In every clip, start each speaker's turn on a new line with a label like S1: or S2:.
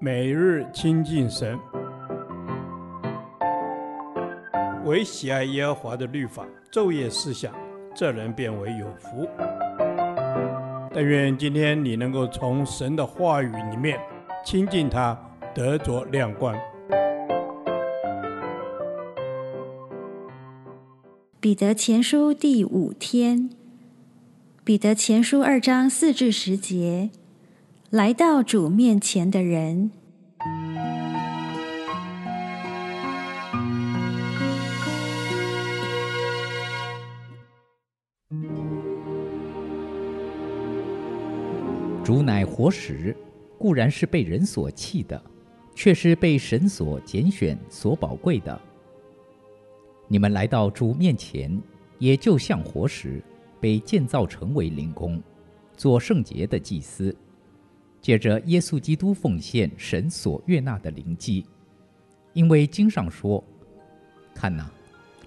S1: 每日亲近神，唯喜爱耶和华的律法，昼夜思想，这人便为有福。但愿今天你能够从神的话语里面亲近他，得着亮光。
S2: 彼得前书第五天，彼得前书二章四至十节，来到主面前的人，
S3: 主乃活石，固然是被人所弃的，却是被神所拣选、所宝贵的。你们来到主面前，也就像活石，被建造成为灵宫，做圣洁的祭司，借着耶稣基督奉献神所悦纳的灵祭。因为经上说：“看哪，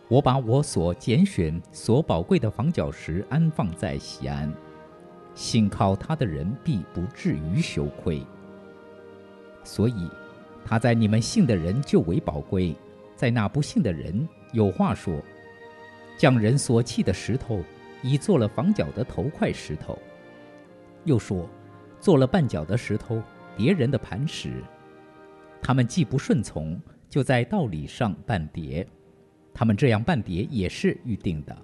S3: 我把我所拣选、所宝贵的房角石安放在西安，信靠他的人必不至于羞愧。”所以，他在你们信的人就为宝贵，在那不信的人。有话说：“匠人所弃的石头，已做了房角的头块石头。”又说：“做了绊脚的石头，跌人的磐石。”他们既不顺从，就在道理上绊跌。他们这样绊跌，也是预定的。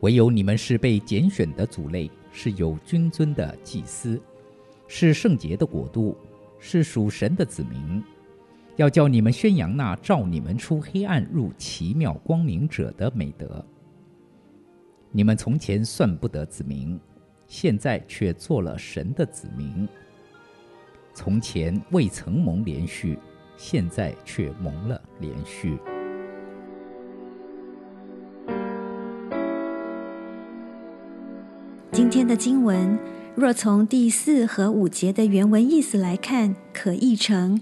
S3: 唯有你们是被拣选的族类，是有君尊的祭司，是圣洁的国度，是属神的子民。要叫你们宣扬那照你们出黑暗入奇妙光明者的美德。你们从前算不得子民，现在却做了神的子民。从前未曾蒙连续，现在却蒙了连续。
S2: 今天的经文，若从第四和五节的原文意思来看，可译成。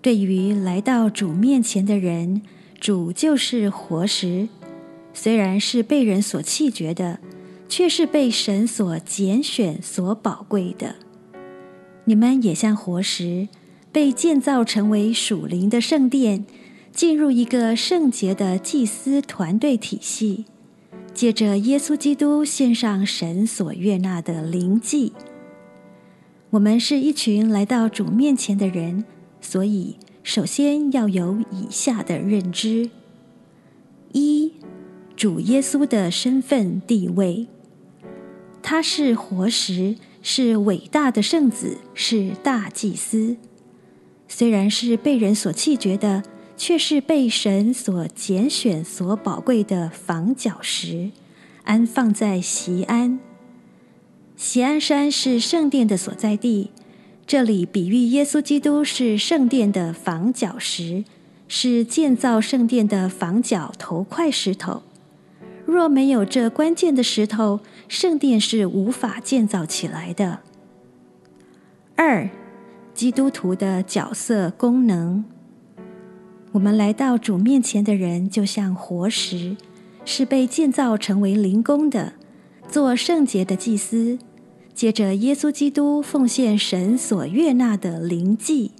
S2: 对于来到主面前的人，主就是活石，虽然是被人所弃绝的，却是被神所拣选、所宝贵的。你们也像活石，被建造成为属灵的圣殿，进入一个圣洁的祭司团队体系，借着耶稣基督献上神所悦纳的灵祭。我们是一群来到主面前的人。所以，首先要有以下的认知：一、主耶稣的身份地位，他是活石，是伟大的圣子，是大祭司。虽然是被人所弃绝的，却是被神所拣选、所宝贵的房角石，安放在西安。西安山是圣殿的所在地。这里比喻耶稣基督是圣殿的房角石，是建造圣殿的房角头块石头。若没有这关键的石头，圣殿是无法建造起来的。二，基督徒的角色功能。我们来到主面前的人，就像活石，是被建造成为灵宫的，做圣洁的祭司。借着耶稣基督奉献神所悦纳的灵祭，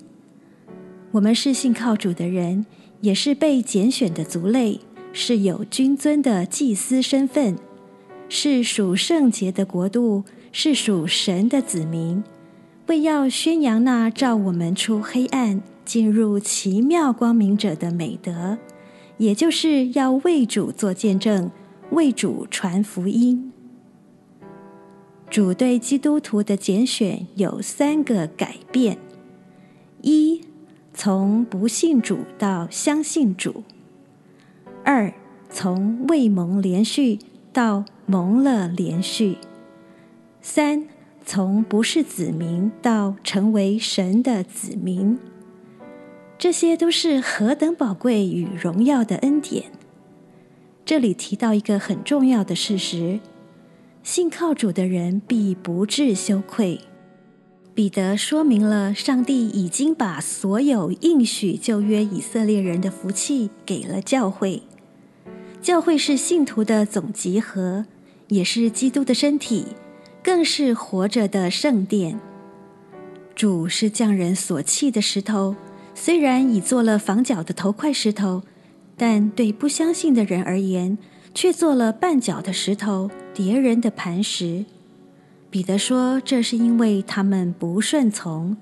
S2: 我们是信靠主的人，也是被拣选的族类，是有君尊的祭司身份，是属圣洁的国度，是属神的子民，为要宣扬那照我们出黑暗进入奇妙光明者的美德，也就是要为主做见证，为主传福音。主对基督徒的拣选有三个改变：一，从不信主到相信主；二，从未蒙连续到蒙了连续；三，从不是子民到成为神的子民。这些都是何等宝贵与荣耀的恩典！这里提到一个很重要的事实。信靠主的人必不致羞愧。彼得说明了，上帝已经把所有应许旧约以色列人的福气给了教会。教会是信徒的总集合，也是基督的身体，更是活着的圣殿。主是匠人所弃的石头，虽然已做了房角的头块石头，但对不相信的人而言，却做了绊脚的石头，跌人的磐石。彼得说：“这是因为他们不顺从，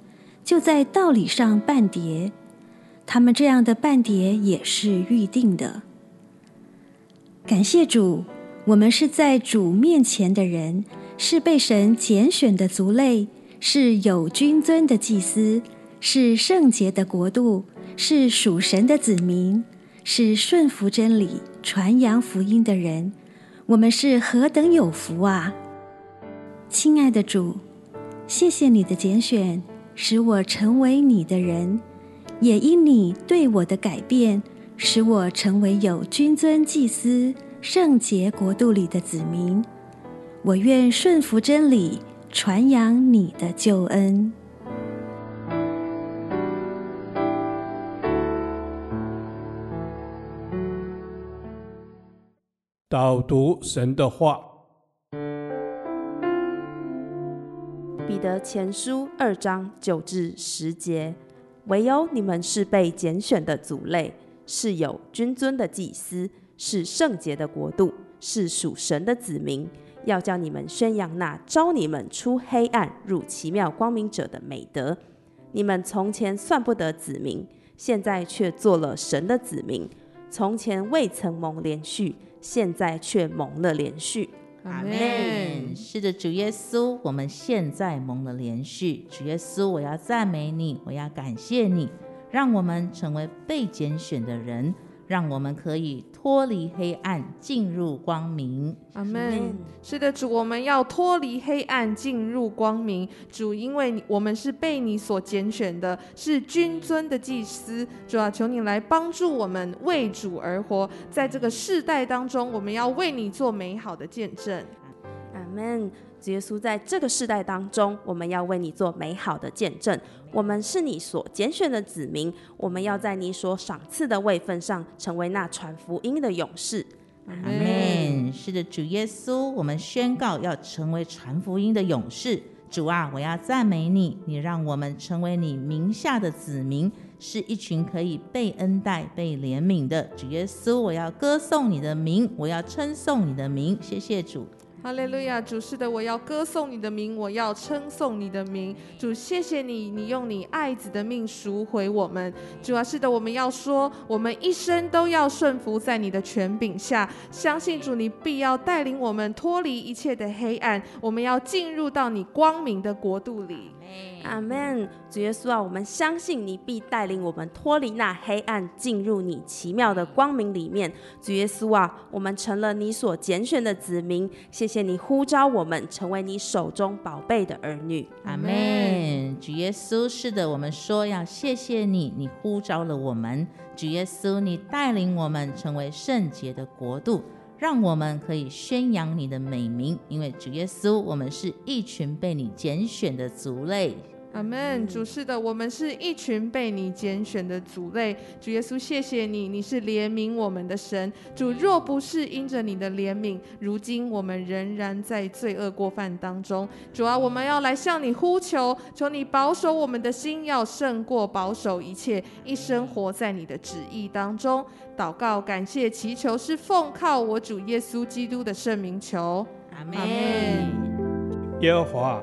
S2: 就在道理上绊跌。他们这样的绊跌也是预定的。感谢主，我们是在主面前的人，是被神拣选的族类，是有君尊的祭司，是圣洁的国度，是属神的子民，是顺服真理、传扬福音的人。我们是何等有福啊！”亲爱的主，谢谢你的拣选，使我成为你的人；也因你对我的改变，使我成为有君尊祭司、圣洁国度里的子民。我愿顺服真理，传扬你的救恩。
S1: 导读神的话。
S4: 彼得前书二章九至十节，唯有你们是被拣选的族类，是有君尊的祭司，是圣洁的国度，是属神的子民。要叫你们宣扬那招你们出黑暗入奇妙光明者的美德。你们从前算不得子民，现在却做了神的子民；从前未曾蒙连续，现在却蒙了连续。
S5: 阿门。是的，主耶稣，我们现在蒙了连续。主耶稣，我要赞美你，我要感谢你，让我们成为被拣选的人。让我们可以脱离黑暗，进入光明。
S6: 阿门。是的，主，我们要脱离黑暗，进入光明。主，因为我们是被你所拣选的，是君尊的祭司。主啊，求你来帮助我们为主而活，在这个世代当中，我们要为你做美好的见证。
S4: 阿门。耶稣，在这个世代当中，我们要为你做美好的见证。我们是你所拣选的子民，我们要在你所赏赐的位分上，成为那传福音的勇士。
S5: 阿门。是的，主耶稣，我们宣告要成为传福音的勇士。主啊，我要赞美你，你让我们成为你名下的子民，是一群可以被恩待、被怜悯的。主耶稣，我要歌颂你的名，我要称颂你的名。谢谢主。
S6: 哈利路亚，主是的，我要歌颂你的名，我要称颂你的名。主，谢谢你，你用你爱子的命赎回我们。主啊，是的，我们要说，我们一生都要顺服在你的权柄下，相信主，你必要带领我们脱离一切的黑暗，我们要进入到你光明的国度里。
S4: 阿门。主耶稣啊，我们相信你必带领我们脱离那黑暗，进入你奇妙的光明里面。主耶稣啊，我们成了你所拣选的子民。谢谢你呼召我们成为你手中宝贝的儿女。
S5: 阿门。主耶稣，是的，我们说要谢谢你，你呼召了我们。主耶稣，你带领我们成为圣洁的国度。让我们可以宣扬你的美名，因为主耶稣，我们是一群被你拣选的族类。
S6: 阿门，主是的，我们是一群被你拣选的族类。主耶稣，谢谢你，你是怜悯我们的神。主若不是因着你的怜悯，如今我们仍然在罪恶过犯当中。主啊，我们要来向你呼求，求你保守我们的心，要胜过保守一切，一生活在你的旨意当中。祷告、感谢、祈求，是奉靠我主耶稣基督的圣名求。阿门。
S1: 耶和华。